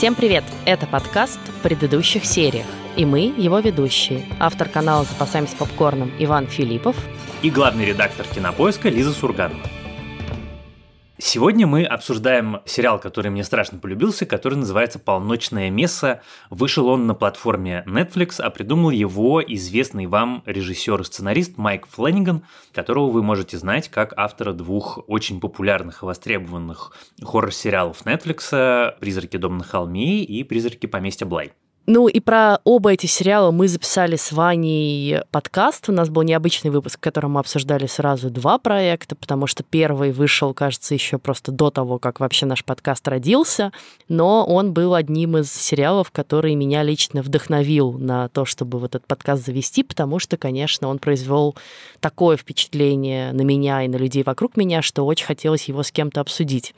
Всем привет! Это подкаст в предыдущих сериях. И мы, его ведущие. Автор канала «Запасаемся попкорном» Иван Филиппов. И главный редактор кинопоиска Лиза Сурганова. Сегодня мы обсуждаем сериал, который мне страшно полюбился, который называется «Полночное место». Вышел он на платформе Netflix, а придумал его известный вам режиссер и сценарист Майк Фленниган, которого вы можете знать как автора двух очень популярных и востребованных хоррор-сериалов Netflix «Призраки дома на холме» и «Призраки поместья Блай». Ну и про оба эти сериала мы записали с Ваней подкаст. У нас был необычный выпуск, в котором мы обсуждали сразу два проекта, потому что первый вышел, кажется, еще просто до того, как вообще наш подкаст родился. Но он был одним из сериалов, который меня лично вдохновил на то, чтобы вот этот подкаст завести, потому что, конечно, он произвел такое впечатление на меня и на людей вокруг меня, что очень хотелось его с кем-то обсудить.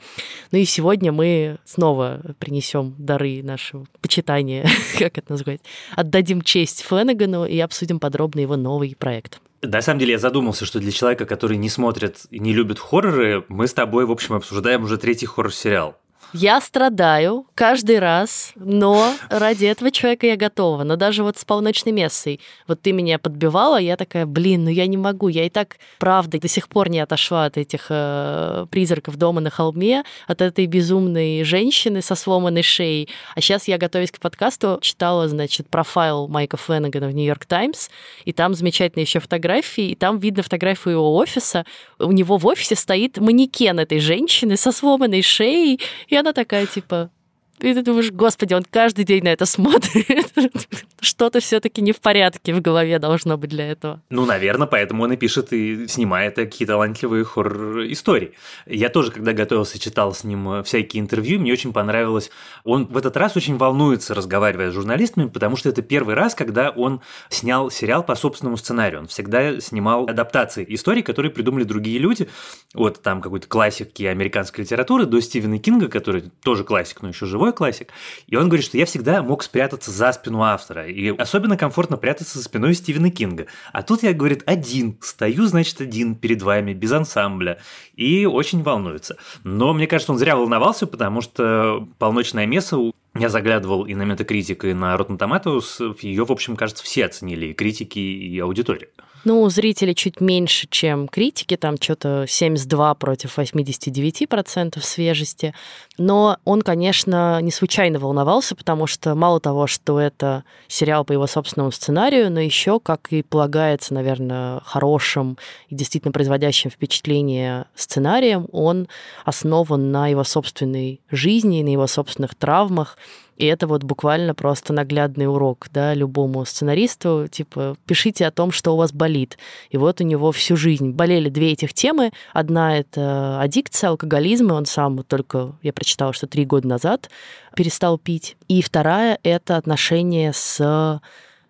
Ну и сегодня мы снова принесем дары нашего почитания как это назвать, отдадим честь Фленагану и обсудим подробно его новый проект. На самом деле я задумался, что для человека, который не смотрит и не любит хорроры, мы с тобой, в общем, обсуждаем уже третий хоррор-сериал. Я страдаю каждый раз, но ради этого человека я готова. Но даже вот с полночной мессой, вот ты меня подбивала, я такая, блин, ну я не могу, я и так, правда, до сих пор не отошла от этих э, призраков дома на холме, от этой безумной женщины со сломанной шеей. А сейчас я, готовясь к подкасту, читала, значит, профайл Майка Фленнегана в Нью-Йорк Таймс, и там замечательные еще фотографии, и там видно фотографию его офиса. У него в офисе стоит манекен этой женщины со сломанной шеей, и она такая, типа, и ты думаешь, господи, он каждый день на это смотрит. Что-то все-таки не в порядке в голове должно быть для этого. Ну, наверное, поэтому он и пишет и снимает такие талантливые хоррор-истории. Я тоже, когда готовился, читал с ним всякие интервью, мне очень понравилось. Он в этот раз очень волнуется, разговаривая с журналистами, потому что это первый раз, когда он снял сериал по собственному сценарию. Он всегда снимал адаптации историй, которые придумали другие люди. Вот там какой-то классики американской литературы до Стивена Кинга, который тоже классик, но еще живой классик. И он говорит, что я всегда мог спрятаться за спину автора. И особенно комфортно прятаться за спиной Стивена Кинга. А тут я, говорит, один. Стою, значит, один перед вами, без ансамбля. И очень волнуется. Но мне кажется, он зря волновался, потому что «Полночное место» я заглядывал и на Metacritic, и на Rotten Tomatoes. Ее, в общем, кажется, все оценили, и критики, и аудитория. Ну, зрители чуть меньше, чем критики, там что-то 72 против 89% свежести. Но он, конечно, не случайно волновался, потому что мало того, что это сериал по его собственному сценарию, но еще, как и полагается, наверное, хорошим и действительно производящим впечатление сценарием, он основан на его собственной жизни, на его собственных травмах, и это вот буквально просто наглядный урок, да, любому сценаристу, типа, пишите о том, что у вас болит. И вот у него всю жизнь болели две этих темы. Одна — это аддикция, алкоголизм, и он сам только, я прочитала, что три года назад перестал пить. И вторая — это отношения с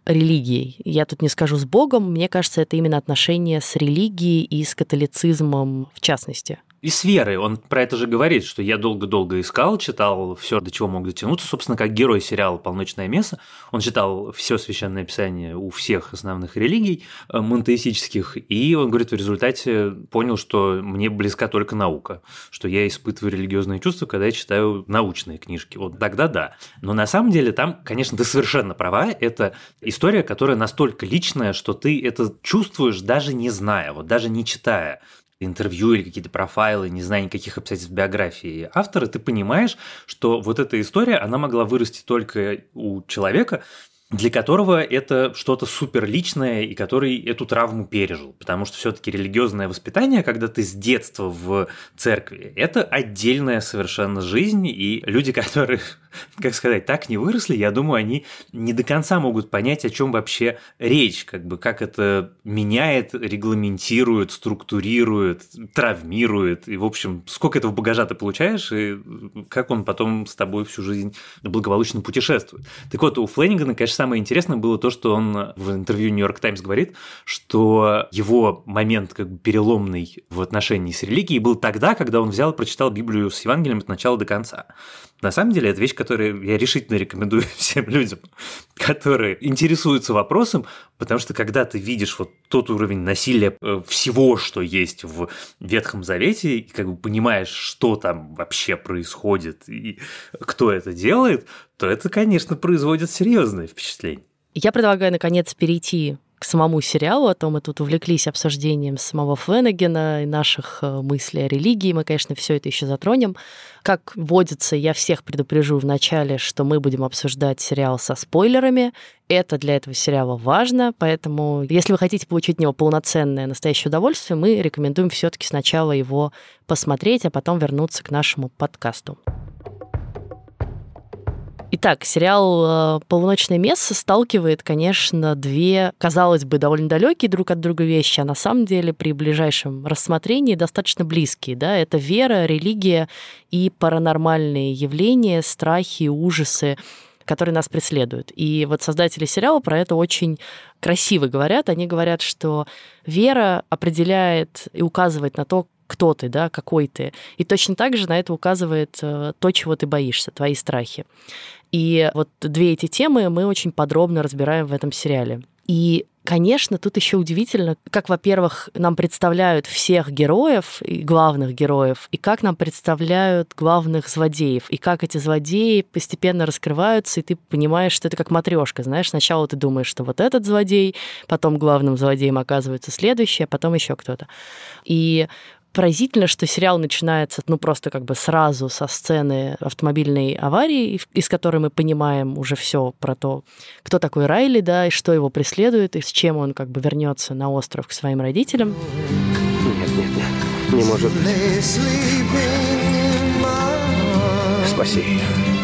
религией. Я тут не скажу с Богом, мне кажется, это именно отношения с религией и с католицизмом в частности и с верой. Он про это же говорит, что я долго-долго искал, читал все, до чего мог дотянуться. Собственно, как герой сериала «Полночное место». Он читал все священное писание у всех основных религий э, монотеистических. И он говорит, в результате понял, что мне близка только наука, что я испытываю религиозные чувства, когда я читаю научные книжки. Вот тогда да. Но на самом деле там, конечно, ты совершенно права. Это история, которая настолько личная, что ты это чувствуешь даже не зная, вот даже не читая интервью или какие-то профайлы, не знаю никаких обстоятельств биографии автора, ты понимаешь, что вот эта история, она могла вырасти только у человека, для которого это что-то супер личное и который эту травму пережил. Потому что все-таки религиозное воспитание, когда ты с детства в церкви, это отдельная совершенно жизнь, и люди, которые как сказать, так не выросли, я думаю, они не до конца могут понять, о чем вообще речь, как бы как это меняет, регламентирует, структурирует, травмирует, и, в общем, сколько этого багажа ты получаешь, и как он потом с тобой всю жизнь благополучно путешествует. Так вот, у Флэннигана, конечно, самое интересное было то, что он в интервью Нью-Йорк Таймс говорит, что его момент как бы переломный в отношении с религией был тогда, когда он взял и прочитал Библию с Евангелием от начала до конца. На самом деле, это вещь, которую я решительно рекомендую всем людям, которые интересуются вопросом, потому что когда ты видишь вот тот уровень насилия э, всего, что есть в Ветхом Завете, и как бы понимаешь, что там вообще происходит и кто это делает, то это, конечно, производит серьезное впечатление. Я предлагаю, наконец, перейти к самому сериалу, а то мы тут увлеклись обсуждением самого Фленагена и наших э, мыслей о религии. Мы, конечно, все это еще затронем. Как водится, я всех предупрежу в начале, что мы будем обсуждать сериал со спойлерами. Это для этого сериала важно, поэтому если вы хотите получить от него полноценное настоящее удовольствие, мы рекомендуем все-таки сначала его посмотреть, а потом вернуться к нашему подкасту. Итак, сериал э, «Полуночное место» сталкивает, конечно, две, казалось бы, довольно далекие друг от друга вещи, а на самом деле при ближайшем рассмотрении достаточно близкие. Да? Это вера, религия и паранормальные явления, страхи, ужасы которые нас преследуют. И вот создатели сериала про это очень красиво говорят. Они говорят, что вера определяет и указывает на то, кто ты, да, какой ты. И точно так же на это указывает э, то, чего ты боишься, твои страхи. И вот две эти темы мы очень подробно разбираем в этом сериале. И Конечно, тут еще удивительно, как, во-первых, нам представляют всех героев, и главных героев, и как нам представляют главных злодеев, и как эти злодеи постепенно раскрываются, и ты понимаешь, что это как матрешка, знаешь, сначала ты думаешь, что вот этот злодей, потом главным злодеем оказывается следующий, а потом еще кто-то. И поразительно, что сериал начинается, ну, просто как бы сразу со сцены автомобильной аварии, из которой мы понимаем уже все про то, кто такой Райли, да, и что его преследует, и с чем он как бы вернется на остров к своим родителям. Нет, нет, нет, не может быть. Спаси,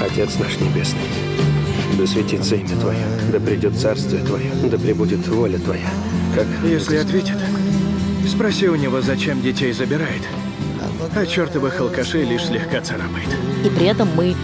Отец наш Небесный. Да светится имя Твое, да придет Царствие Твое, да пребудет воля Твоя. Как... Если ответит, Спроси у него, зачем детей забирает. А чертовых алкашей лишь слегка царапает. И при этом мы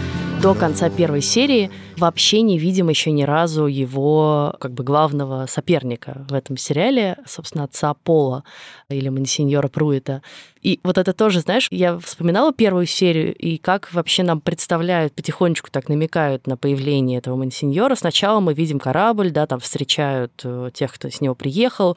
до конца первой серии вообще не видим еще ни разу его как бы главного соперника в этом сериале, собственно, отца Пола или Монсеньора Пруита. И вот это тоже, знаешь, я вспоминала первую серию, и как вообще нам представляют, потихонечку так намекают на появление этого Монсеньора. Сначала мы видим корабль, да, там встречают э, тех, кто с него приехал,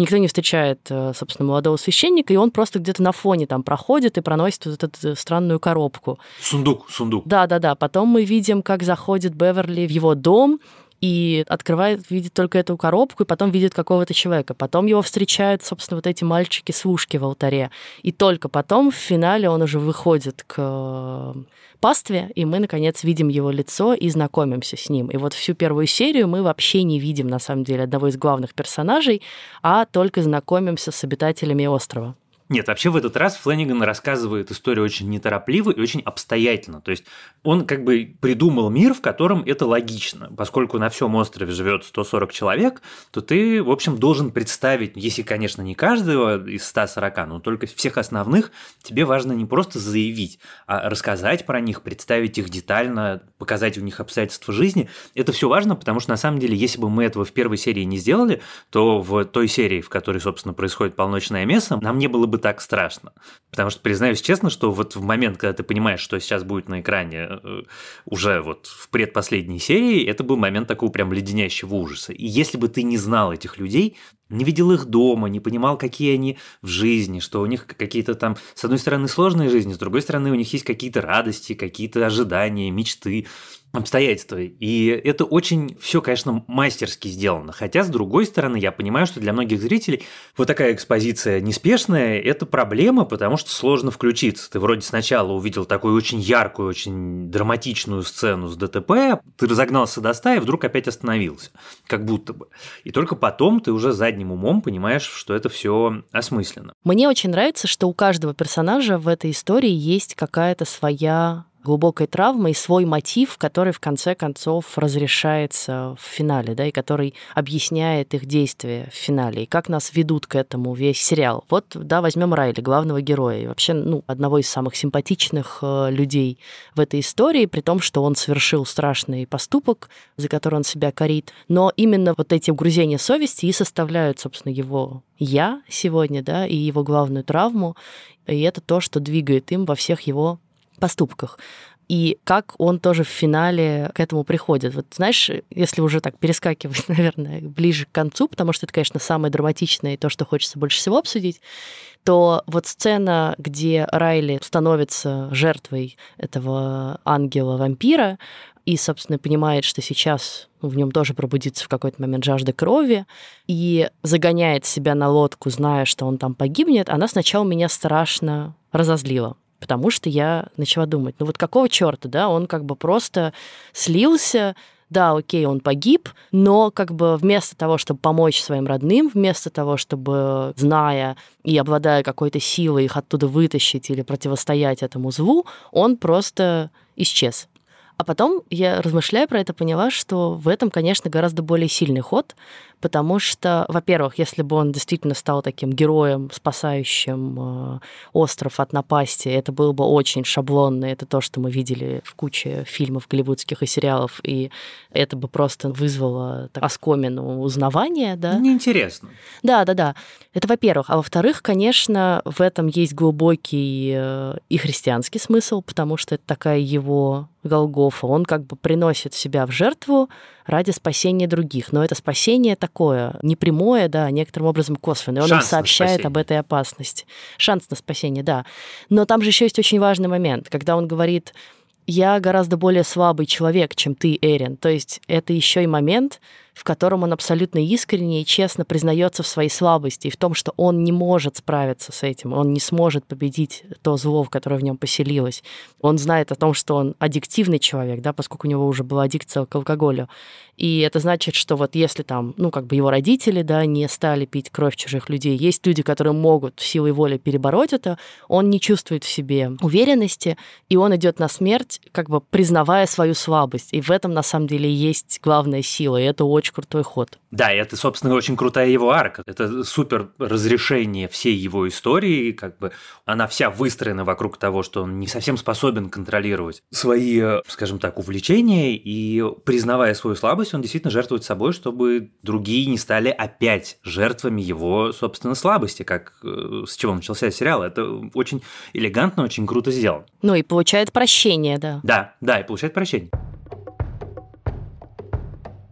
никто не встречает, э, собственно, молодого священника, и он просто где-то на фоне там проходит и проносит вот эту странную коробку. Сундук, сундук. Да-да-да. Потом мы видим, как заходит Беверли в его дом, и открывает, видит только эту коробку, и потом видит какого-то человека. Потом его встречают, собственно, вот эти мальчики с ушки в алтаре. И только потом в финале он уже выходит к пастве, и мы, наконец, видим его лицо и знакомимся с ним. И вот всю первую серию мы вообще не видим, на самом деле, одного из главных персонажей, а только знакомимся с обитателями острова. Нет, вообще в этот раз Флэниган рассказывает историю очень неторопливо и очень обстоятельно. То есть он как бы придумал мир, в котором это логично. Поскольку на всем острове живет 140 человек, то ты, в общем, должен представить, если, конечно, не каждого из 140, но только всех основных, тебе важно не просто заявить, а рассказать про них, представить их детально, показать у них обстоятельства жизни. Это все важно, потому что на самом деле, если бы мы этого в первой серии не сделали, то в той серии, в которой, собственно, происходит полночное место, нам не было бы так страшно. Потому что, признаюсь честно, что вот в момент, когда ты понимаешь, что сейчас будет на экране э, уже вот в предпоследней серии, это был момент такого прям леденящего ужаса. И если бы ты не знал этих людей, не видел их дома, не понимал, какие они в жизни, что у них какие-то там, с одной стороны, сложные жизни, с другой стороны, у них есть какие-то радости, какие-то ожидания, мечты, обстоятельства. И это очень все, конечно, мастерски сделано. Хотя, с другой стороны, я понимаю, что для многих зрителей вот такая экспозиция неспешная – это проблема, потому что сложно включиться. Ты вроде сначала увидел такую очень яркую, очень драматичную сцену с ДТП, ты разогнался до ста и вдруг опять остановился. Как будто бы. И только потом ты уже задним умом понимаешь, что это все осмысленно. Мне очень нравится, что у каждого персонажа в этой истории есть какая-то своя глубокой травмы и свой мотив, который в конце концов разрешается в финале, да, и который объясняет их действия в финале, и как нас ведут к этому весь сериал. Вот, да, возьмем Райли, главного героя, и вообще, ну, одного из самых симпатичных э, людей в этой истории, при том, что он совершил страшный поступок, за который он себя корит. Но именно вот эти угрызения совести и составляют, собственно, его я сегодня, да, и его главную травму, и это то, что двигает им во всех его поступках. и как он тоже в финале к этому приходит. Вот знаешь, если уже так перескакивать, наверное, ближе к концу, потому что это, конечно, самое драматичное и то, что хочется больше всего обсудить, то вот сцена, где Райли становится жертвой этого ангела-вампира, и, собственно, понимает, что сейчас в нем тоже пробудится в какой-то момент жажда крови, и загоняет себя на лодку, зная, что он там погибнет, она сначала меня страшно разозлила. Потому что я начала думать, ну вот какого черта, да, он как бы просто слился, да, окей, он погиб, но как бы вместо того, чтобы помочь своим родным, вместо того, чтобы, зная и обладая какой-то силой, их оттуда вытащить или противостоять этому злу, он просто исчез. А потом я, размышляя про это, поняла, что в этом, конечно, гораздо более сильный ход, потому что, во-первых, если бы он действительно стал таким героем, спасающим э, остров от напасти, это было бы очень шаблонно, это то, что мы видели в куче фильмов голливудских и сериалов, и это бы просто вызвало так, оскомину узнавания, да. Неинтересно. Да, да, да. Это во-первых. А во-вторых, конечно, в этом есть глубокий э, и христианский смысл, потому что это такая его Голгофа. Он как бы приносит себя в жертву ради спасения других. Но это спасение такое, не прямое, да, некоторым образом косвенное. Он Шанс им сообщает об этой опасности. Шанс на спасение, да. Но там же еще есть очень важный момент, когда он говорит, я гораздо более слабый человек, чем ты, Эрин. То есть это еще и момент, в котором он абсолютно искренне и честно признается в своей слабости и в том, что он не может справиться с этим, он не сможет победить то зло, которое в нем поселилось. Он знает о том, что он аддиктивный человек, да, поскольку у него уже была аддикция к алкоголю. И это значит, что вот если там, ну, как бы его родители, да, не стали пить кровь чужих людей, есть люди, которые могут силой воли перебороть это, он не чувствует в себе уверенности, и он идет на смерть, как бы признавая свою слабость. И в этом, на самом деле, есть главная сила, и это очень крутой ход. Да, и это, собственно, очень крутая его арка. Это супер разрешение всей его истории, как бы она вся выстроена вокруг того, что он не совсем способен контролировать свои, скажем так, увлечения, и признавая свою слабость, он действительно жертвует собой, чтобы другие не стали опять жертвами его, собственно, слабости, как э, с чего начался сериал. Это очень элегантно, очень круто сделано. Ну и получает прощение, да. Да, да, и получает прощение.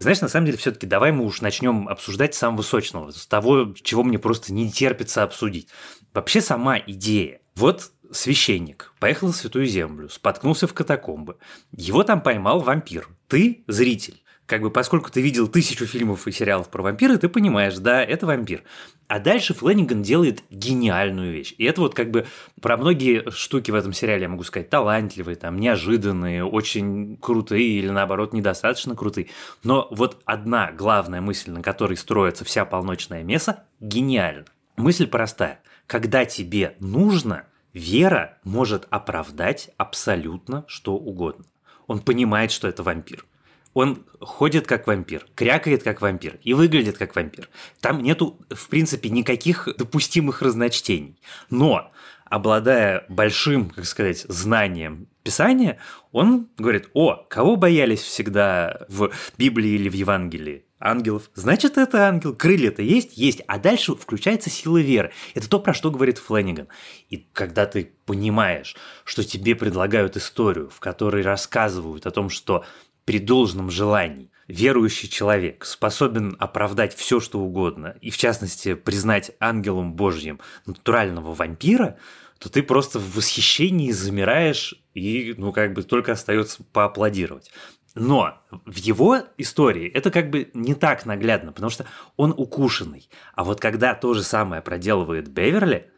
Знаешь, на самом деле, все-таки давай мы уж начнем обсуждать самого сочного, с того, чего мне просто не терпится обсудить. Вообще сама идея. Вот священник поехал в Святую Землю, споткнулся в катакомбы. Его там поймал вампир. Ты зритель как бы поскольку ты видел тысячу фильмов и сериалов про вампиры, ты понимаешь, да, это вампир. А дальше Флэнниган делает гениальную вещь. И это вот как бы про многие штуки в этом сериале, я могу сказать, талантливые, там, неожиданные, очень крутые или наоборот недостаточно крутые. Но вот одна главная мысль, на которой строится вся полночная меса, гениальна. Мысль простая. Когда тебе нужно, вера может оправдать абсолютно что угодно. Он понимает, что это вампир он ходит как вампир, крякает как вампир и выглядит как вампир. Там нету, в принципе, никаких допустимых разночтений. Но, обладая большим, как сказать, знанием Писания, он говорит, о, кого боялись всегда в Библии или в Евангелии? Ангелов. Значит, это ангел. Крылья-то есть? Есть. А дальше включается сила веры. Это то, про что говорит Флэниган. И когда ты понимаешь, что тебе предлагают историю, в которой рассказывают о том, что при должном желании верующий человек способен оправдать все, что угодно, и в частности признать ангелом Божьим натурального вампира, то ты просто в восхищении замираешь и, ну, как бы только остается поаплодировать. Но в его истории это как бы не так наглядно, потому что он укушенный. А вот когда то же самое проделывает Беверли,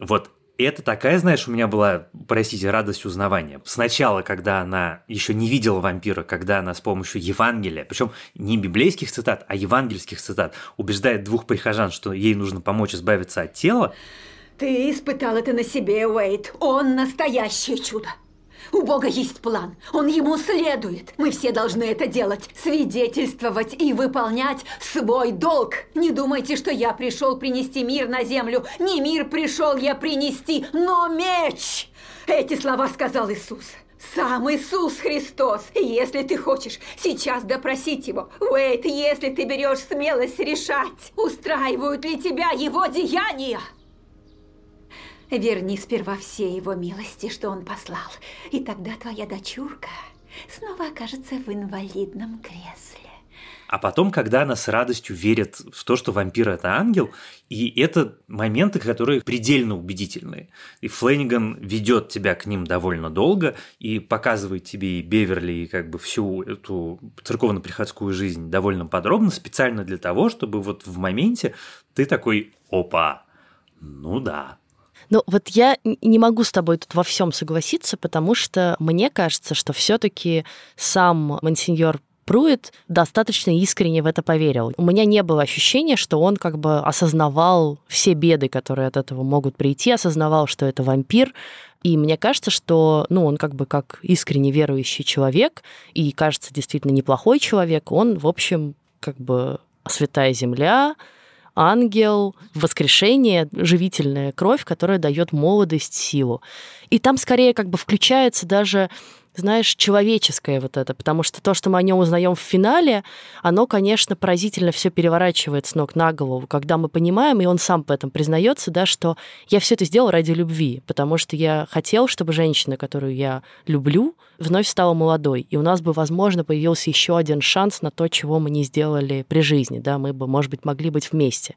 вот это такая, знаешь, у меня была, простите, радость узнавания. Сначала, когда она еще не видела вампира, когда она с помощью Евангелия, причем не библейских цитат, а евангельских цитат, убеждает двух прихожан, что ей нужно помочь избавиться от тела. Ты испытал это на себе, Уэйт. Он настоящее чудо. У Бога есть план. Он ему следует. Мы все должны это делать. Свидетельствовать и выполнять свой долг. Не думайте, что я пришел принести мир на землю. Не мир пришел я принести, но меч. Эти слова сказал Иисус. Сам Иисус Христос. Если ты хочешь сейчас допросить его, Уэйт, если ты берешь смелость решать, устраивают ли тебя его деяния, Верни сперва все его милости, что он послал, и тогда твоя дочурка снова окажется в инвалидном кресле. А потом, когда она с радостью верит в то, что вампир – это ангел, и это моменты, которые предельно убедительные. И Флэниган ведет тебя к ним довольно долго и показывает тебе и Беверли, и как бы всю эту церковно-приходскую жизнь довольно подробно, специально для того, чтобы вот в моменте ты такой «Опа! Ну да, ну, вот я не могу с тобой тут во всем согласиться, потому что мне кажется, что все-таки сам мансиньор Пруит достаточно искренне в это поверил. У меня не было ощущения, что он как бы осознавал все беды, которые от этого могут прийти, осознавал, что это вампир, и мне кажется, что ну, он как бы как искренне верующий человек, и кажется действительно неплохой человек, он, в общем, как бы святая земля, ангел, воскрешение, живительная кровь, которая дает молодость, силу. И там скорее как бы включается даже знаешь, человеческое вот это, потому что то, что мы о нем узнаем в финале, оно, конечно, поразительно все переворачивает с ног на голову, когда мы понимаем, и он сам в этом признается, да, что я все это сделал ради любви, потому что я хотел, чтобы женщина, которую я люблю, вновь стала молодой, и у нас бы, возможно, появился еще один шанс на то, чего мы не сделали при жизни, да, мы бы, может быть, могли быть вместе.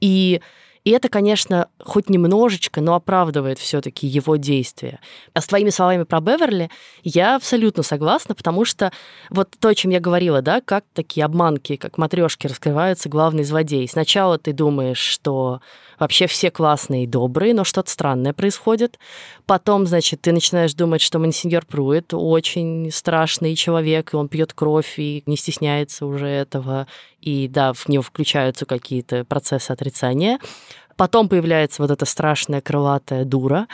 И и это, конечно, хоть немножечко, но оправдывает все-таки его действия. А с твоими словами про Беверли я абсолютно согласна, потому что вот то, о чем я говорила, да, как такие обманки, как матрешки раскрываются главный злодей. Сначала ты думаешь, что вообще все классные и добрые, но что-то странное происходит. Потом, значит, ты начинаешь думать, что Монсеньор Пруит очень страшный человек, и он пьет кровь и не стесняется уже этого, и да, в него включаются какие-то процессы отрицания. Потом появляется вот эта страшная крылатая дура,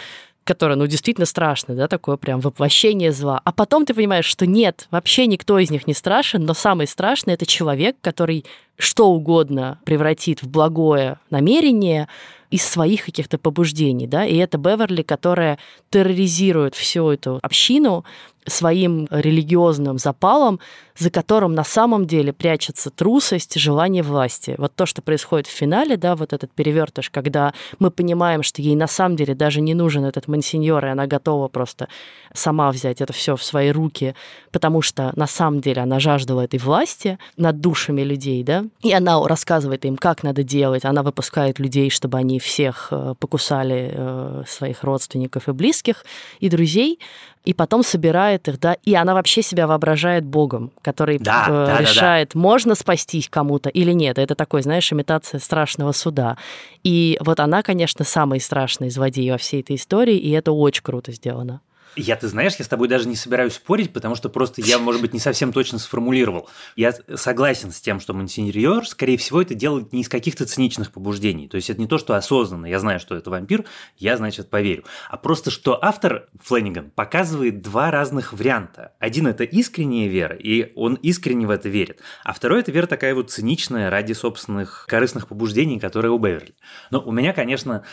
которая, ну, действительно страшная, да, такое прям воплощение зла. А потом ты понимаешь, что нет, вообще никто из них не страшен, но самый страшный — это человек, который что угодно превратит в благое намерение из своих каких-то побуждений, да, и это Беверли, которая терроризирует всю эту общину, своим религиозным запалом, за которым на самом деле прячется трусость, желание власти. Вот то, что происходит в финале, да, вот этот перевертыш, когда мы понимаем, что ей на самом деле даже не нужен этот мансиньор, и она готова просто сама взять это все в свои руки, потому что на самом деле она жаждала этой власти над душами людей, да, и она рассказывает им, как надо делать, она выпускает людей, чтобы они всех э, покусали э, своих родственников и близких, и друзей, и потом собирает их, да, и она вообще себя воображает Богом, который да, э, да, решает, да, да. можно спастись кому-то или нет. Это такой, знаешь, имитация страшного суда. И вот она, конечно, самый страшный злодей во всей этой истории, и это очень круто сделано. Я, ты знаешь, я с тобой даже не собираюсь спорить, потому что просто я, может быть, не совсем точно сформулировал. Я согласен с тем, что Монсеньор, скорее всего, это делает не из каких-то циничных побуждений. То есть это не то, что осознанно. Я знаю, что это вампир, я, значит, поверю. А просто, что автор Флэниган показывает два разных варианта. Один – это искренняя вера, и он искренне в это верит. А второй – это вера такая вот циничная ради собственных корыстных побуждений, которые у Беверли. Но у меня, конечно,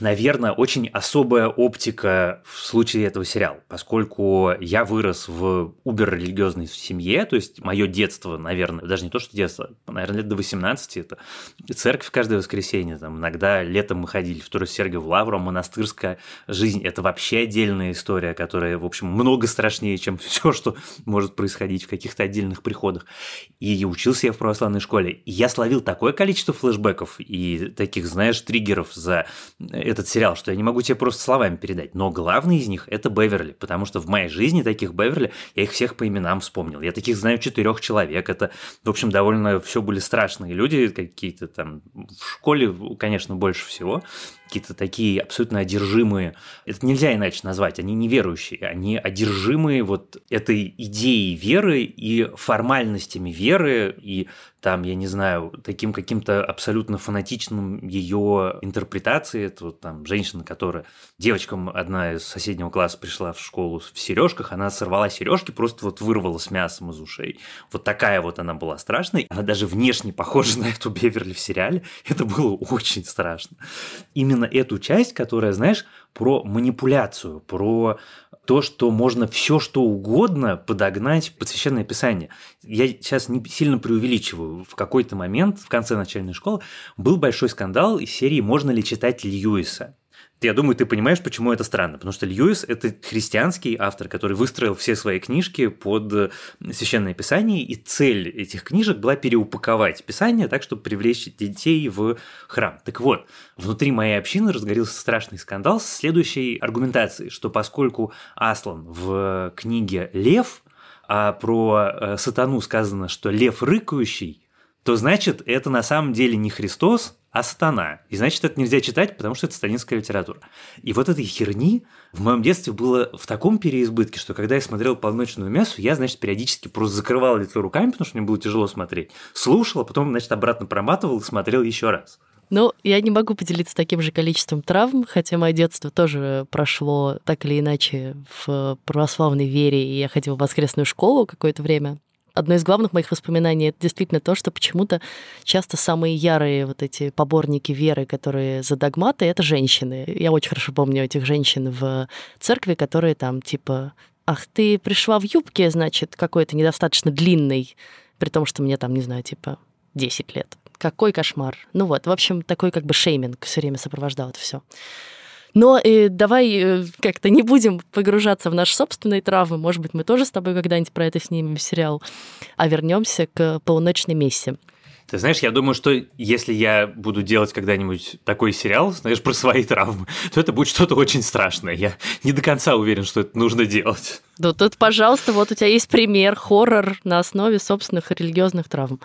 наверное, очень особая оптика в случае этого сериал, поскольку я вырос в убер-религиозной семье, то есть мое детство, наверное, даже не то, что детство, наверное, лет до 18, это церковь каждое воскресенье, там, иногда летом мы ходили в Туросергию Лавру, монастырская жизнь, это вообще отдельная история, которая, в общем, много страшнее, чем все, что может происходить в каких-то отдельных приходах. И учился я в православной школе, и я словил такое количество флешбеков и таких, знаешь, триггеров за этот сериал, что я не могу тебе просто словами передать. Но главный из них – это Беверли, потому что в моей жизни таких Беверли, я их всех по именам вспомнил. Я таких знаю четырех человек. Это, в общем, довольно все были страшные люди, какие-то там в школе, конечно, больше всего какие-то такие абсолютно одержимые. Это нельзя иначе назвать. Они неверующие. Они одержимые вот этой идеей веры и формальностями веры и там, я не знаю, таким каким-то абсолютно фанатичным ее интерпретацией. Это вот там женщина, которая... Девочкам одна из соседнего класса пришла в школу в сережках, она сорвала сережки, просто вот вырвала с мясом из ушей. Вот такая вот она была страшной. Она даже внешне похожа на эту Беверли в сериале. Это было очень страшно. Именно эту часть, которая, знаешь, про манипуляцию, про то, что можно все что угодно подогнать под священное писание. Я сейчас не сильно преувеличиваю. В какой-то момент, в конце начальной школы, был большой скандал из серии «Можно ли читать Льюиса?» Я думаю, ты понимаешь, почему это странно. Потому что Льюис – это христианский автор, который выстроил все свои книжки под э, священное писание, и цель этих книжек была переупаковать писание так, чтобы привлечь детей в храм. Так вот, внутри моей общины разгорелся страшный скандал с следующей аргументацией, что поскольку Аслан в книге «Лев», а про э, сатану сказано, что лев рыкающий, то значит это на самом деле не Христос, а сатана. И значит, это нельзя читать, потому что это сатанинская литература. И вот этой херни в моем детстве было в таком переизбытке, что когда я смотрел «Полночную мясу», я, значит, периодически просто закрывал лицо руками, потому что мне было тяжело смотреть. Слушал, а потом, значит, обратно проматывал и смотрел еще раз. Ну, я не могу поделиться таким же количеством травм, хотя мое детство тоже прошло так или иначе в православной вере, и я ходила в воскресную школу какое-то время одно из главных моих воспоминаний это действительно то, что почему-то часто самые ярые вот эти поборники веры, которые за догматы, это женщины. Я очень хорошо помню этих женщин в церкви, которые там типа ах, ты пришла в юбке, значит, какой-то недостаточно длинный, при том, что мне там, не знаю, типа 10 лет. Какой кошмар. Ну вот, в общем, такой как бы шейминг все время сопровождал это все. Но э, давай э, как-то не будем погружаться в наши собственные травмы. Может быть, мы тоже с тобой когда-нибудь про это снимем сериал, а вернемся к полуночной мессе. Ты знаешь, я думаю, что если я буду делать когда-нибудь такой сериал, знаешь, про свои травмы, то это будет что-то очень страшное. Я не до конца уверен, что это нужно делать. Да тут, пожалуйста, вот у тебя есть пример, хоррор на основе собственных религиозных травм.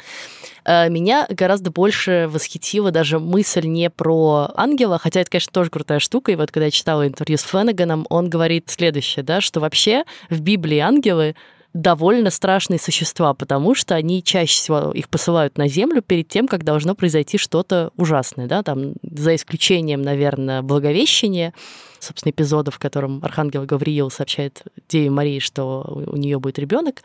Э, меня гораздо больше восхитила даже мысль не про ангела, хотя это, конечно, тоже крутая штука. И вот когда я читала интервью с Фленаганом, он говорит следующее, да, что вообще в Библии ангелы довольно страшные существа, потому что они чаще всего их посылают на Землю перед тем, как должно произойти что-то ужасное, да, там, за исключением, наверное, Благовещения, собственно, эпизода, в котором Архангел Гавриил сообщает Деве Марии, что у нее будет ребенок.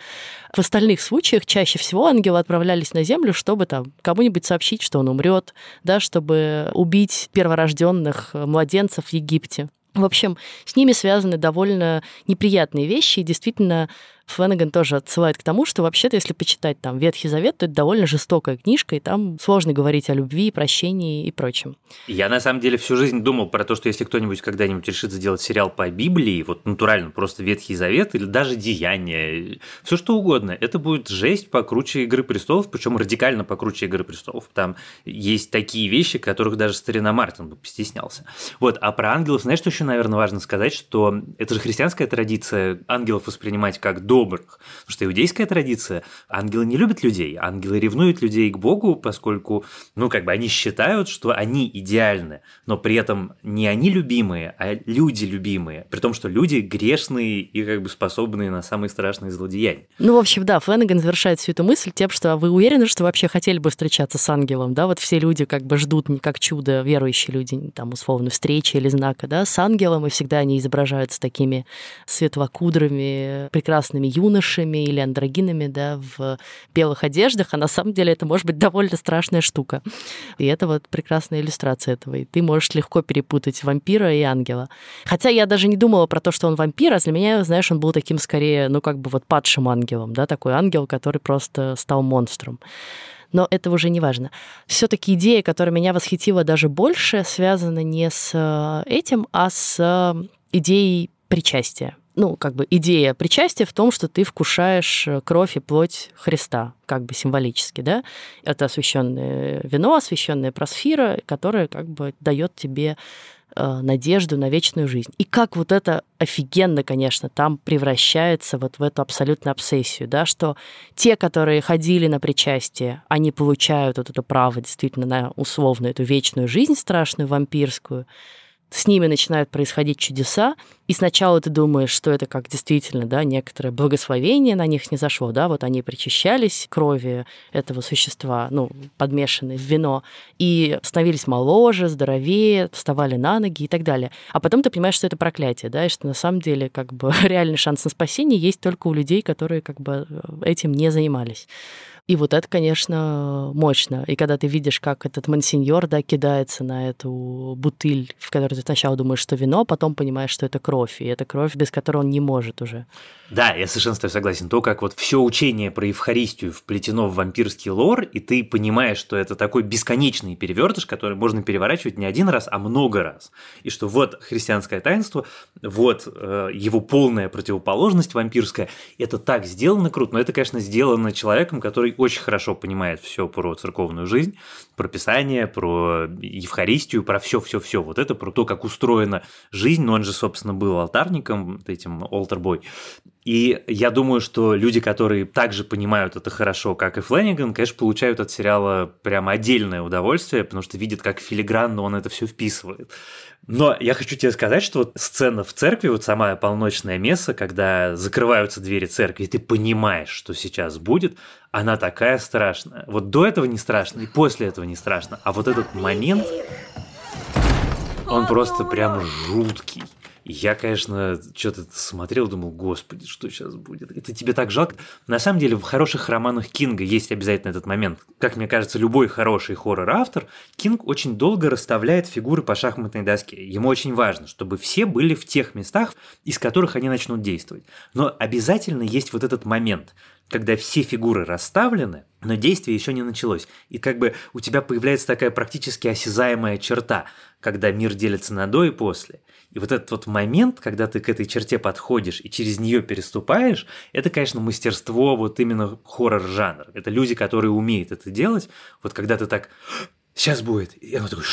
В остальных случаях чаще всего ангелы отправлялись на Землю, чтобы там кому-нибудь сообщить, что он умрет, да, чтобы убить перворожденных младенцев в Египте. В общем, с ними связаны довольно неприятные вещи, и действительно Фленнеган тоже отсылает к тому, что вообще-то, если почитать там Ветхий Завет, то это довольно жестокая книжка, и там сложно говорить о любви, прощении и прочем. Я на самом деле всю жизнь думал про то, что если кто-нибудь когда-нибудь решит сделать сериал по Библии, вот натурально просто Ветхий Завет или даже Деяния, все что угодно, это будет жесть покруче Игры престолов, причем радикально покруче Игры престолов. Там есть такие вещи, которых даже старина Мартин бы постеснялся. Вот, а про ангелов, знаешь, что еще, наверное, важно сказать, что это же христианская традиция ангелов воспринимать как до добрых. Потому что иудейская традиция, ангелы не любят людей, ангелы ревнуют людей к Богу, поскольку, ну, как бы они считают, что они идеальны, но при этом не они любимые, а люди любимые, при том, что люди грешные и как бы способные на самые страшные злодеяния. Ну, в общем, да, Фленнеган завершает всю эту мысль тем, что вы уверены, что вообще хотели бы встречаться с ангелом, да, вот все люди как бы ждут не как чудо, верующие люди, там, условно, встречи или знака, да, с ангелом, и всегда они изображаются такими светлокудрыми, прекрасными юношами или андрогинами, да, в белых одеждах, а на самом деле это может быть довольно страшная штука. И это вот прекрасная иллюстрация этого. И ты можешь легко перепутать вампира и ангела. Хотя я даже не думала про то, что он вампир, а для меня, знаешь, он был таким скорее, ну, как бы вот падшим ангелом, да, такой ангел, который просто стал монстром но это уже не важно. Все-таки идея, которая меня восхитила даже больше, связана не с э, этим, а с э, идеей причастия ну, как бы идея причастия в том, что ты вкушаешь э, кровь и плоть Христа, как бы символически, да. Это освященное вино, освященная просфира, которая как бы дает тебе э, надежду на вечную жизнь. И как вот это офигенно, конечно, там превращается вот в эту абсолютную обсессию, да, что те, которые ходили на причастие, они получают вот это право действительно на условно эту вечную жизнь страшную, вампирскую, с ними начинают происходить чудеса, и сначала ты думаешь, что это как действительно, да, некоторое благословение на них не зашло, да, вот они причащались крови этого существа, ну, подмешанной в вино, и становились моложе, здоровее, вставали на ноги и так далее. А потом ты понимаешь, что это проклятие, да, и что на самом деле как бы реальный шанс на спасение есть только у людей, которые как бы этим не занимались. И вот это, конечно, мощно. И когда ты видишь, как этот мансиньор, да, кидается на эту бутыль, в которой ты сначала думаешь, что вино, а потом понимаешь, что это кровь, кровь, и это кровь, без которой он не может уже. Да, я совершенно с тобой согласен. То, как вот все учение про Евхаристию вплетено в вампирский лор, и ты понимаешь, что это такой бесконечный перевертыш, который можно переворачивать не один раз, а много раз. И что вот христианское таинство, вот э, его полная противоположность вампирская, это так сделано круто, но это, конечно, сделано человеком, который очень хорошо понимает все про церковную жизнь, про Писание, про Евхаристию, про все-все-все. Вот это про то, как устроена жизнь, но он же, собственно, был алтарником, этим олтербой. И я думаю, что люди, которые также понимают это хорошо, как и Флэниган, конечно, получают от сериала прямо отдельное удовольствие, потому что видят, как филигранно он это все вписывает. Но я хочу тебе сказать, что вот сцена в церкви, вот самая полночная месса, когда закрываются двери церкви, и ты понимаешь, что сейчас будет, она такая страшная. Вот до этого не страшно, и после этого не страшно. А вот этот момент, он просто прям жуткий. Я, конечно, что-то смотрел, думал, господи, что сейчас будет? Это тебе так жалко. На самом деле, в хороших романах Кинга есть обязательно этот момент. Как мне кажется, любой хороший хоррор-автор, Кинг очень долго расставляет фигуры по шахматной доске. Ему очень важно, чтобы все были в тех местах, из которых они начнут действовать. Но обязательно есть вот этот момент, когда все фигуры расставлены, но действие еще не началось. И как бы у тебя появляется такая практически осязаемая черта, когда мир делится на до и после. И вот этот вот момент, когда ты к этой черте подходишь и через нее переступаешь, это, конечно, мастерство вот именно хоррор-жанр. Это люди, которые умеют это делать. Вот когда ты так «сейчас будет», и оно такое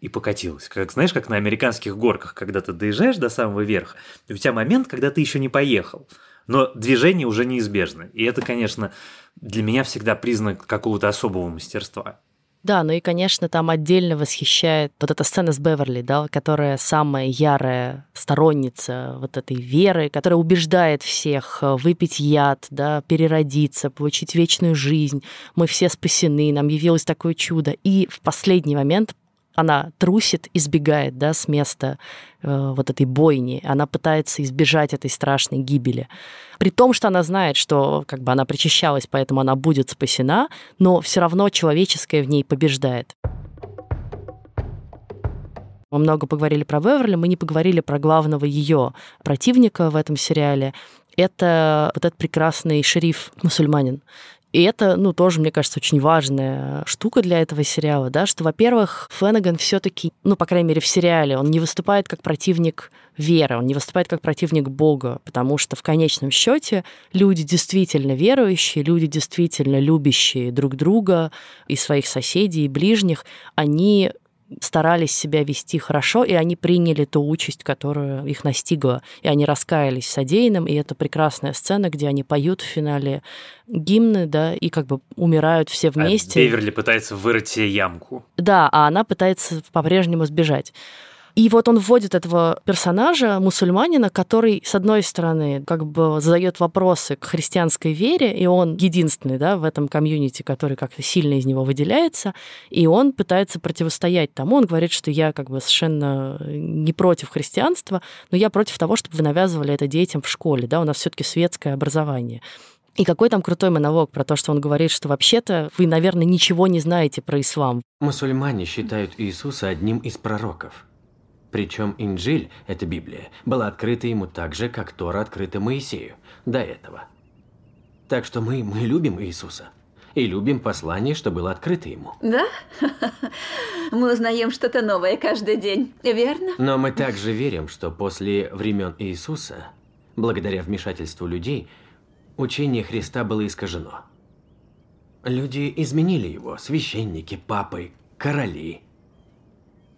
и покатилось. Как, знаешь, как на американских горках, когда ты доезжаешь до самого верха, у тебя момент, когда ты еще не поехал. Но движение уже неизбежно. И это, конечно, для меня всегда признак какого-то особого мастерства. Да, ну и, конечно, там отдельно восхищает вот эта сцена с Беверли, да, которая самая ярая сторонница вот этой веры, которая убеждает всех э, выпить яд, да, переродиться, получить вечную жизнь. Мы все спасены, нам явилось такое чудо. И в последний момент она трусит, избегает да, с места э, вот этой бойни. Она пытается избежать этой страшной гибели. При том, что она знает, что как бы она причащалась, поэтому она будет спасена, но все равно человеческое в ней побеждает. Мы много поговорили про Беверли, мы не поговорили про главного ее противника в этом сериале. Это вот этот прекрасный шериф-мусульманин. И это, ну, тоже, мне кажется, очень важная штука для этого сериала, да, что, во-первых, Феннеган все таки ну, по крайней мере, в сериале, он не выступает как противник веры, он не выступает как противник Бога, потому что в конечном счете люди действительно верующие, люди действительно любящие друг друга и своих соседей, и ближних, они старались себя вести хорошо, и они приняли ту участь, которая их настигла, и они раскаялись содеянным, и это прекрасная сцена, где они поют в финале гимны, да, и как бы умирают все а вместе. А Беверли пытается вырыть себе ямку. Да, а она пытается по-прежнему сбежать. И вот он вводит этого персонажа, мусульманина, который, с одной стороны, как бы задает вопросы к христианской вере, и он единственный да, в этом комьюнити, который как-то сильно из него выделяется, и он пытается противостоять тому. Он говорит, что я как бы совершенно не против христианства, но я против того, чтобы вы навязывали это детям в школе. Да? У нас все таки светское образование. И какой там крутой монолог про то, что он говорит, что вообще-то вы, наверное, ничего не знаете про ислам. Мусульмане считают Иисуса одним из пророков. Причем Инджиль, эта Библия, была открыта ему так же, как Тора открыта Моисею до этого. Так что мы, мы любим Иисуса. И любим послание, что было открыто ему. Да? Мы узнаем что-то новое каждый день, верно? Но мы также верим, что после времен Иисуса, благодаря вмешательству людей, учение Христа было искажено. Люди изменили его, священники, папы, короли –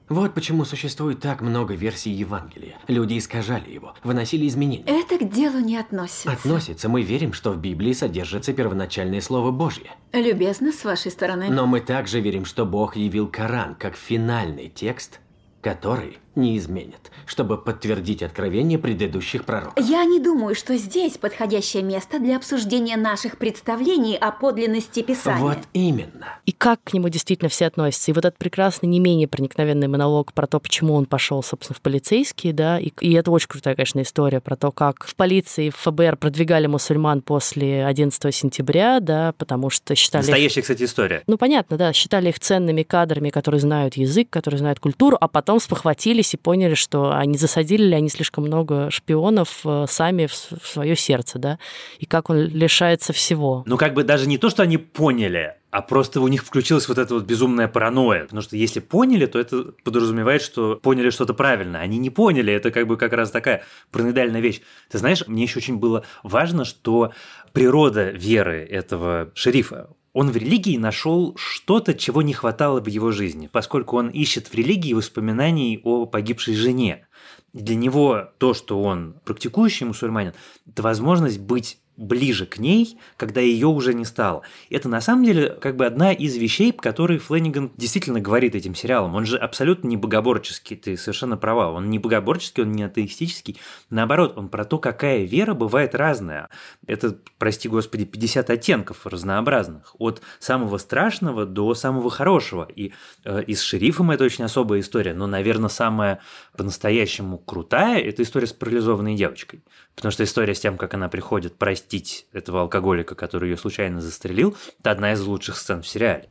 вот почему существует так много версий Евангелия. Люди искажали его, выносили изменения. Это к делу не относится. Относится. Мы верим, что в Библии содержится первоначальное Слово Божье. Любезно с вашей стороны. Но мы также верим, что Бог явил Коран как финальный текст, который не изменят, чтобы подтвердить откровение предыдущих пророков. Я не думаю, что здесь подходящее место для обсуждения наших представлений о подлинности Писания. Вот именно. И как к нему действительно все относятся. И вот этот прекрасный, не менее проникновенный монолог про то, почему он пошел, собственно, в полицейские, да, и, и это очень крутая, конечно, история про то, как в полиции, в ФБР продвигали мусульман после 11 сентября, да, потому что считали... Настоящая, их... кстати, история. Ну, понятно, да, считали их ценными кадрами, которые знают язык, которые знают культуру, а потом спохватились разобрались и поняли, что они засадили ли они слишком много шпионов э, сами в свое сердце, да, и как он лишается всего. Ну, как бы даже не то, что они поняли, а просто у них включилась вот эта вот безумная паранойя. Потому что если поняли, то это подразумевает, что поняли что-то правильно. Они не поняли, это как бы как раз такая параноидальная вещь. Ты знаешь, мне еще очень было важно, что природа веры этого шерифа, он в религии нашел что-то, чего не хватало в его жизни, поскольку он ищет в религии воспоминаний о погибшей жене. Для него то, что он практикующий мусульманин, это возможность быть ближе к ней, когда ее уже не стало. Это на самом деле как бы одна из вещей, по которой Флэниган действительно говорит этим сериалом. Он же абсолютно не богоборческий, ты совершенно права. Он не богоборческий, он не атеистический. Наоборот, он про то, какая вера бывает разная. Это, прости господи, 50 оттенков разнообразных. От самого страшного до самого хорошего. И, э, и с шерифом это очень особая история. Но, наверное, самая по-настоящему крутая – это история с парализованной девочкой. Потому что история с тем, как она приходит простить этого алкоголика, который ее случайно застрелил, это одна из лучших сцен в сериале.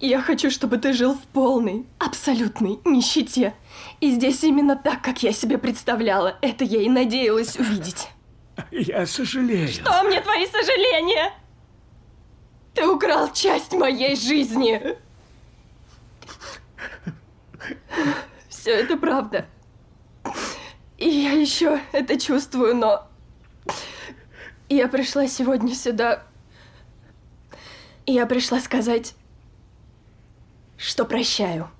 Я хочу, чтобы ты жил в полной, абсолютной нищете. И здесь именно так, как я себе представляла. Это я и надеялась увидеть. Я сожалею. Что мне твои сожаления? Ты украл часть моей жизни. Все это правда. И я еще это чувствую, но... Я пришла сегодня сюда... Я пришла сказать, что прощаю.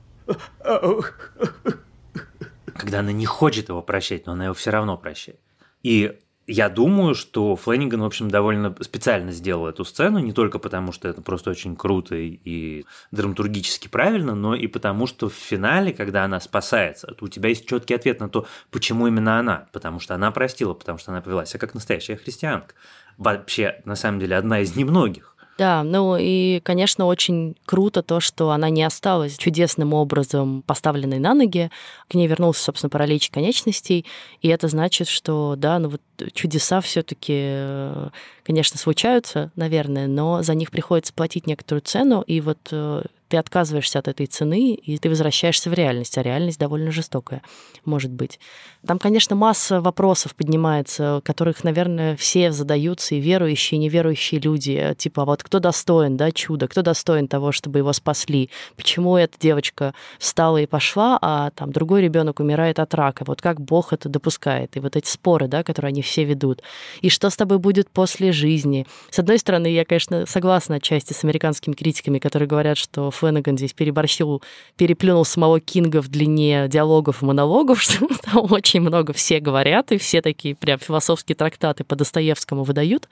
Когда она не хочет его прощать, но она его все равно прощает. И я думаю, что Флэниган, в общем, довольно специально сделал эту сцену, не только потому, что это просто очень круто и драматургически правильно, но и потому, что в финале, когда она спасается, то у тебя есть четкий ответ на то, почему именно она. Потому что она простила, потому что она повела себя как настоящая христианка. Вообще, на самом деле, одна из немногих. Да, ну и, конечно, очень круто то, что она не осталась чудесным образом поставленной на ноги. К ней вернулся, собственно, паралич конечностей. И это значит, что, да, ну вот чудеса все таки конечно, случаются, наверное, но за них приходится платить некоторую цену. И вот э, ты отказываешься от этой цены, и ты возвращаешься в реальность, а реальность довольно жестокая, может быть. Там, конечно, масса вопросов поднимается, которых, наверное, все задаются, и верующие, и неверующие люди. Типа, а вот кто достоин, да, чуда, кто достоин того, чтобы его спасли? Почему эта девочка встала и пошла, а там другой ребенок умирает от рака? Вот как Бог это допускает? И вот эти споры, да, которые они все ведут. И что с тобой будет после жизни? С одной стороны, я, конечно, согласна отчасти с американскими критиками, которые говорят, что Феннеган здесь переборщил, переплюнул самого Кинга в длине диалогов и монологов, что там очень много все говорят, и все такие прям философские трактаты по Достоевскому выдают.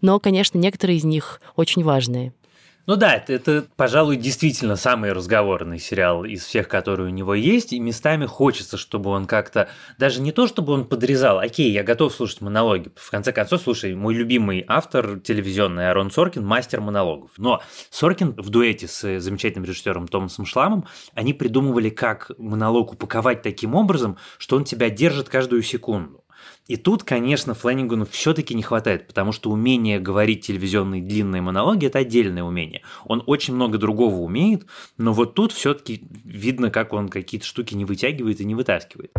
Но, конечно, некоторые из них очень важные. Ну да, это, это, пожалуй, действительно самый разговорный сериал из всех, которые у него есть, и местами хочется, чтобы он как-то, даже не то, чтобы он подрезал, окей, я готов слушать монологи, в конце концов, слушай, мой любимый автор телевизионный Арон Соркин, мастер монологов, но Соркин в дуэте с замечательным режиссером Томасом Шламом, они придумывали, как монолог упаковать таким образом, что он тебя держит каждую секунду. И тут, конечно, Флэннигану все-таки не хватает, потому что умение говорить телевизионные длинные монологи – это отдельное умение. Он очень много другого умеет, но вот тут все-таки видно, как он какие-то штуки не вытягивает и не вытаскивает.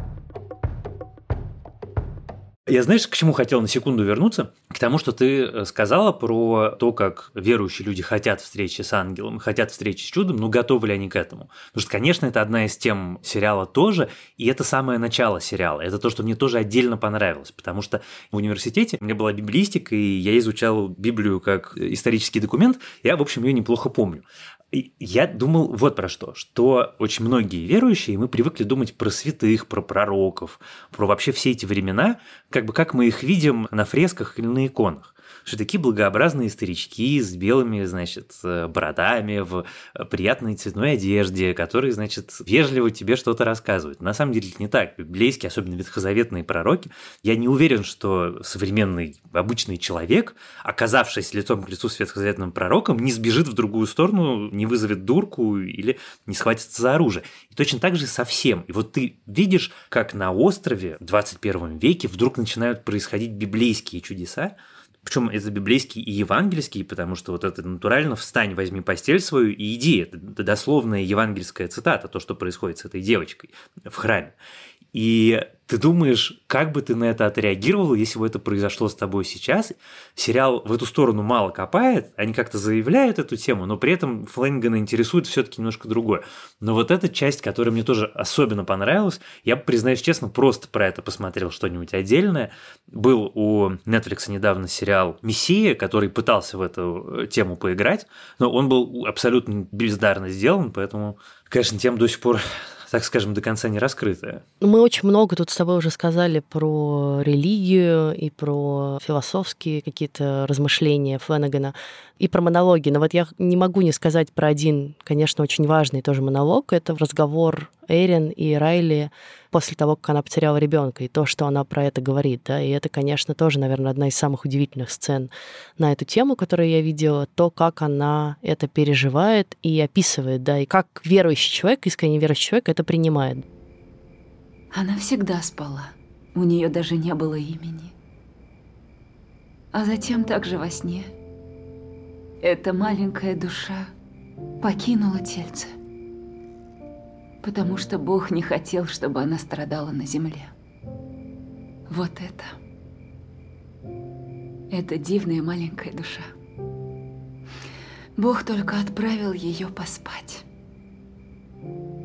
Я знаешь, к чему хотел на секунду вернуться? К тому, что ты э, сказала про то, как верующие люди хотят встречи с ангелом, хотят встречи с чудом, но готовы ли они к этому? Потому что, конечно, это одна из тем сериала тоже, и это самое начало сериала. Это то, что мне тоже отдельно понравилось, потому что в университете у меня была библистика, и я изучал Библию как исторический документ, я, в общем, ее неплохо помню я думал вот про что, что очень многие верующие, мы привыкли думать про святых, про пророков, про вообще все эти времена, как бы как мы их видим на фресках или на иконах что такие благообразные старички с белыми, значит, бородами, в приятной цветной одежде, которые, значит, вежливо тебе что-то рассказывают. На самом деле это не так. Библейские, особенно ветхозаветные пророки, я не уверен, что современный обычный человек, оказавшись лицом к лицу с ветхозаветным пророком, не сбежит в другую сторону, не вызовет дурку или не схватится за оружие. И точно так же со всем. И вот ты видишь, как на острове в 21 веке вдруг начинают происходить библейские чудеса, Причем это библейский и евангельский, потому что вот это натурально «встань, возьми постель свою и иди». Это дословная евангельская цитата, то, что происходит с этой девочкой в храме. И ты думаешь, как бы ты на это отреагировал, если бы это произошло с тобой сейчас? Сериал в эту сторону мало копает, они как-то заявляют эту тему, но при этом Флэнгана интересует все-таки немножко другое. Но вот эта часть, которая мне тоже особенно понравилась, я, признаюсь честно, просто про это посмотрел что-нибудь отдельное. Был у Netflix недавно сериал «Мессия», который пытался в эту э, тему поиграть, но он был абсолютно бездарно сделан, поэтому, конечно, тем до сих пор так скажем, до конца не раскрытая. Мы очень много тут с тобой уже сказали про религию и про философские какие-то размышления Фленагана и про монологи. Но вот я не могу не сказать про один, конечно, очень важный тоже монолог. Это разговор Эрин и Райли после того, как она потеряла ребенка, и то, что она про это говорит. Да? И это, конечно, тоже, наверное, одна из самых удивительных сцен на эту тему, которую я видела, то, как она это переживает и описывает, да, и как верующий человек, искренне верующий человек это принимает. Она всегда спала. У нее даже не было имени. А затем также во сне эта маленькая душа покинула тельце, потому что Бог не хотел, чтобы она страдала на земле. Вот это. Это дивная маленькая душа. Бог только отправил ее поспать.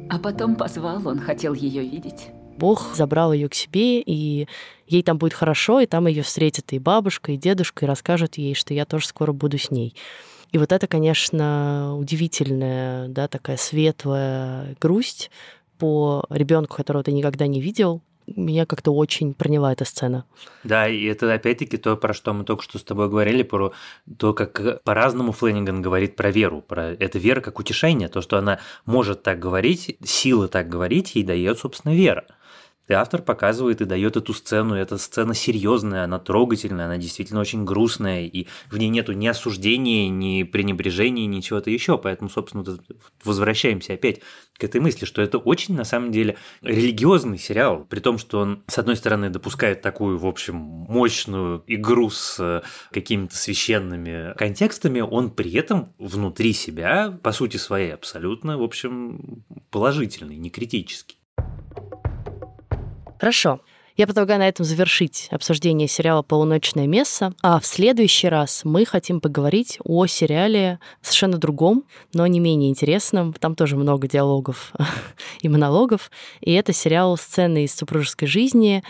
А потом позвал, он хотел ее видеть. Бог забрал ее к себе, и ей там будет хорошо, и там ее встретят и бабушка, и дедушка, и расскажут ей, что я тоже скоро буду с ней. И вот это, конечно, удивительная, да, такая светлая грусть по ребенку, которого ты никогда не видел, меня как-то очень проняла эта сцена. Да, и это опять-таки то, про что мы только что с тобой говорили, про то, как по-разному Флэниган говорит про веру, про это вера как утешение, то, что она может так говорить, сила так говорить, ей дает, собственно, вера. И автор показывает и дает эту сцену. Эта сцена серьезная, она трогательная, она действительно очень грустная, и в ней нету ни осуждения, ни пренебрежения, ни чего-то еще. Поэтому, собственно, возвращаемся опять к этой мысли, что это очень, на самом деле, религиозный сериал, при том, что он, с одной стороны, допускает такую, в общем, мощную игру с э, какими-то священными контекстами, он при этом внутри себя, по сути своей, абсолютно, в общем, положительный, не критический. Хорошо. Я предлагаю на этом завершить обсуждение сериала «Полуночное место», а в следующий раз мы хотим поговорить о сериале совершенно другом, но не менее интересном. Там тоже много диалогов и монологов. И это сериал «Сцены из супружеской жизни»,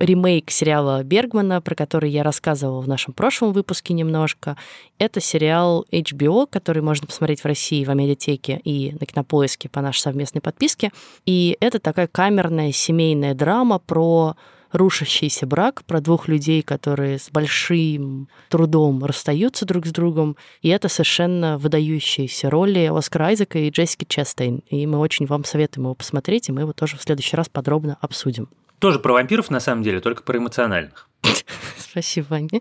ремейк сериала Бергмана, про который я рассказывала в нашем прошлом выпуске немножко. Это сериал HBO, который можно посмотреть в России в Амедиатеке и на Кинопоиске по нашей совместной подписке. И это такая камерная семейная драма про рушащийся брак, про двух людей, которые с большим трудом расстаются друг с другом. И это совершенно выдающиеся роли Оскара Айзека и Джессики Честейн. И мы очень вам советуем его посмотреть, и мы его тоже в следующий раз подробно обсудим. Тоже про вампиров, на самом деле, только про эмоциональных. Спасибо, Ваня.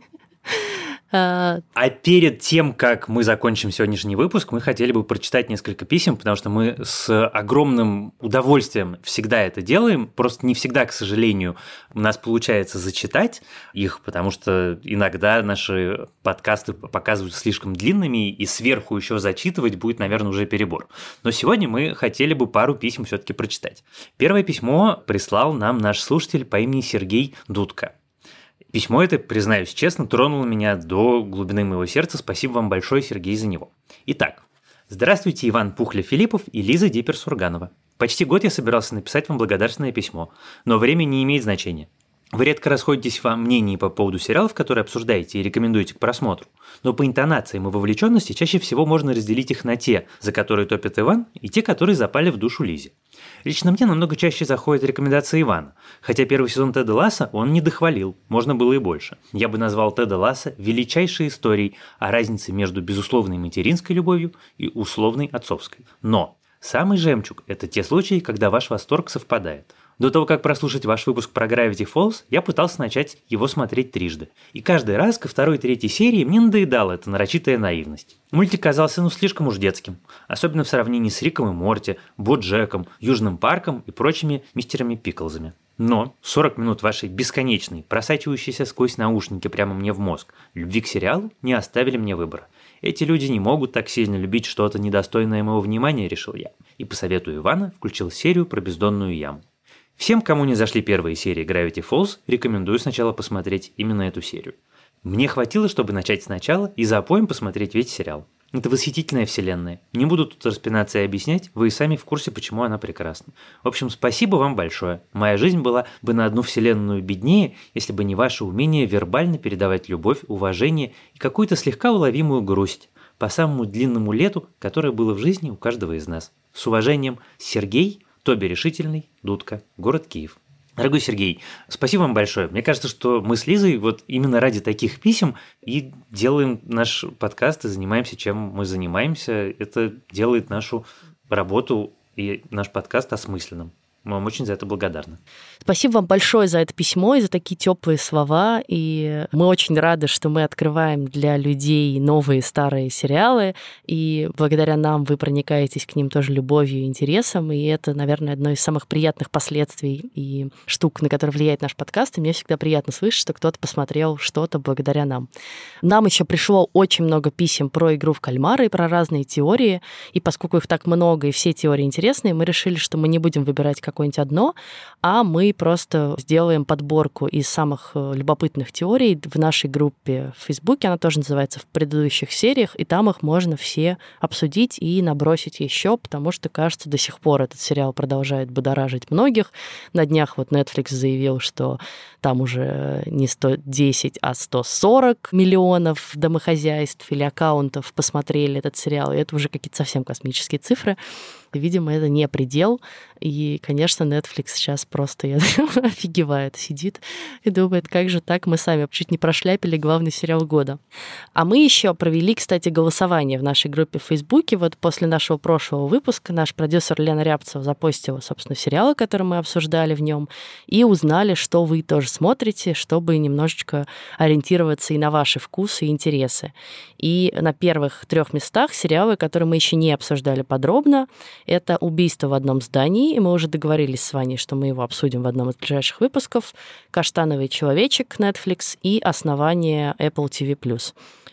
А... перед тем, как мы закончим сегодняшний выпуск, мы хотели бы прочитать несколько писем, потому что мы с огромным удовольствием всегда это делаем. Просто не всегда, к сожалению, у нас получается зачитать их, потому что иногда наши подкасты показываются слишком длинными, и сверху еще зачитывать будет, наверное, уже перебор. Но сегодня мы хотели бы пару писем все-таки прочитать. Первое письмо прислал нам наш слушатель по имени Сергей Дудка. Письмо это, признаюсь честно, тронуло меня до глубины моего сердца. Спасибо вам большое, Сергей, за него. Итак, здравствуйте, Иван Пухля-Филиппов и Лиза Дипер-Сурганова. Почти год я собирался написать вам благодарственное письмо, но время не имеет значения. Вы редко расходитесь во мнении по поводу сериалов, которые обсуждаете и рекомендуете к просмотру, но по интонациям и вовлеченности чаще всего можно разделить их на те, за которые топит Иван, и те, которые запали в душу Лизе. Лично мне намного чаще заходят рекомендации Ивана, хотя первый сезон Теда Ласса он не дохвалил, можно было и больше. Я бы назвал Теда Ласса величайшей историей о разнице между безусловной материнской любовью и условной отцовской. Но самый жемчуг – это те случаи, когда ваш восторг совпадает. До того, как прослушать ваш выпуск про Gravity Falls, я пытался начать его смотреть трижды. И каждый раз ко второй и третьей серии мне надоедала эта нарочитая наивность. Мультик казался ну слишком уж детским, особенно в сравнении с Риком и Морти, Боджеком, Южным парком и прочими мистерами Пиклзами. Но 40 минут вашей бесконечной, просачивающейся сквозь наушники прямо мне в мозг, любви к сериалу не оставили мне выбора. Эти люди не могут так сильно любить что-то недостойное моего внимания, решил я. И по совету Ивана включил серию про бездонную яму. Всем, кому не зашли первые серии Gravity Falls, рекомендую сначала посмотреть именно эту серию. Мне хватило, чтобы начать сначала и за опоем посмотреть весь сериал. Это восхитительная вселенная. Не буду тут распинаться и объяснять, вы и сами в курсе, почему она прекрасна. В общем, спасибо вам большое. Моя жизнь была бы на одну вселенную беднее, если бы не ваше умение вербально передавать любовь, уважение и какую-то слегка уловимую грусть по самому длинному лету, которое было в жизни у каждого из нас. С уважением, Сергей, Тоби Решительный, Дудка, город Киев. Дорогой Сергей, спасибо вам большое. Мне кажется, что мы с Лизой вот именно ради таких писем и делаем наш подкаст и занимаемся, чем мы занимаемся. Это делает нашу работу и наш подкаст осмысленным. Мы вам очень за это благодарны. Спасибо вам большое за это письмо и за такие теплые слова. И мы очень рады, что мы открываем для людей новые старые сериалы. И благодаря нам вы проникаетесь к ним тоже любовью и интересом. И это, наверное, одно из самых приятных последствий и штук, на которые влияет наш подкаст. И мне всегда приятно слышать, что кто-то посмотрел что-то благодаря нам. Нам еще пришло очень много писем про игру в кальмары и про разные теории. И поскольку их так много и все теории интересные, мы решили, что мы не будем выбирать какое-нибудь одно, а мы просто сделаем подборку из самых э, любопытных теорий в нашей группе в Фейсбуке. Она тоже называется в предыдущих сериях, и там их можно все обсудить и набросить еще, потому что, кажется, до сих пор этот сериал продолжает будоражить многих. На днях вот Netflix заявил, что там уже не 110, а 140 миллионов домохозяйств или аккаунтов посмотрели этот сериал, и это уже какие-то совсем космические цифры. Видимо, это не предел. И, конечно, Netflix сейчас просто я офигевает, сидит и думает, как же так, мы сами чуть не прошляпили главный сериал года. А мы еще провели, кстати, голосование в нашей группе в Фейсбуке. Вот после нашего прошлого выпуска наш продюсер Лена Рябцева запостила, собственно, сериалы, которые мы обсуждали в нем, и узнали, что вы тоже смотрите, чтобы немножечко ориентироваться и на ваши вкусы и интересы. И на первых трех местах сериалы, которые мы еще не обсуждали подробно, это «Убийство в одном здании», и мы уже договорились с Ваней, что мы его обсудим в одном из ближайших выпусков, «Каштановый человечек» Netflix и «Основание Apple TV+.»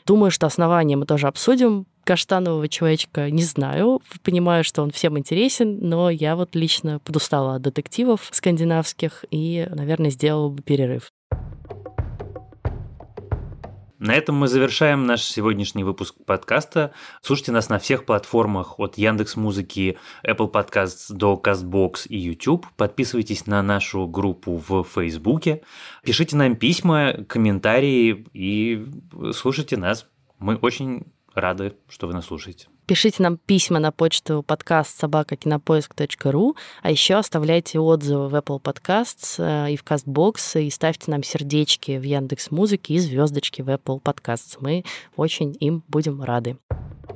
Думаю, что «Основание» мы тоже обсудим, каштанового человечка не знаю. Понимаю, что он всем интересен, но я вот лично подустала от детективов скандинавских и, наверное, сделала бы перерыв. На этом мы завершаем наш сегодняшний выпуск подкаста. Слушайте нас на всех платформах от Яндекс Музыки, Apple Podcasts до CastBox и YouTube. Подписывайтесь на нашу группу в Фейсбуке. Пишите нам письма, комментарии и слушайте нас. Мы очень рады, что вы нас слушаете. Пишите нам письма на почту подкаст собакакинопоиск.ру, а еще оставляйте отзывы в Apple Podcasts э, и в CastBox, и ставьте нам сердечки в Яндекс Музыке и звездочки в Apple Podcasts. Мы очень им будем рады.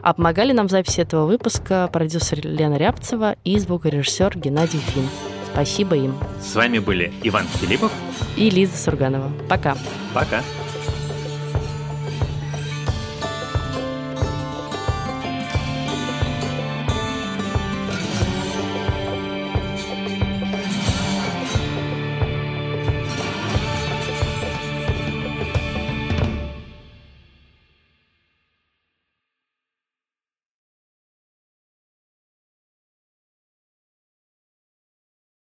А помогали нам в записи этого выпуска продюсер Лена Рябцева и звукорежиссер Геннадий Фин. Спасибо им. С вами были Иван Филиппов и Лиза Сурганова. Пока. Пока.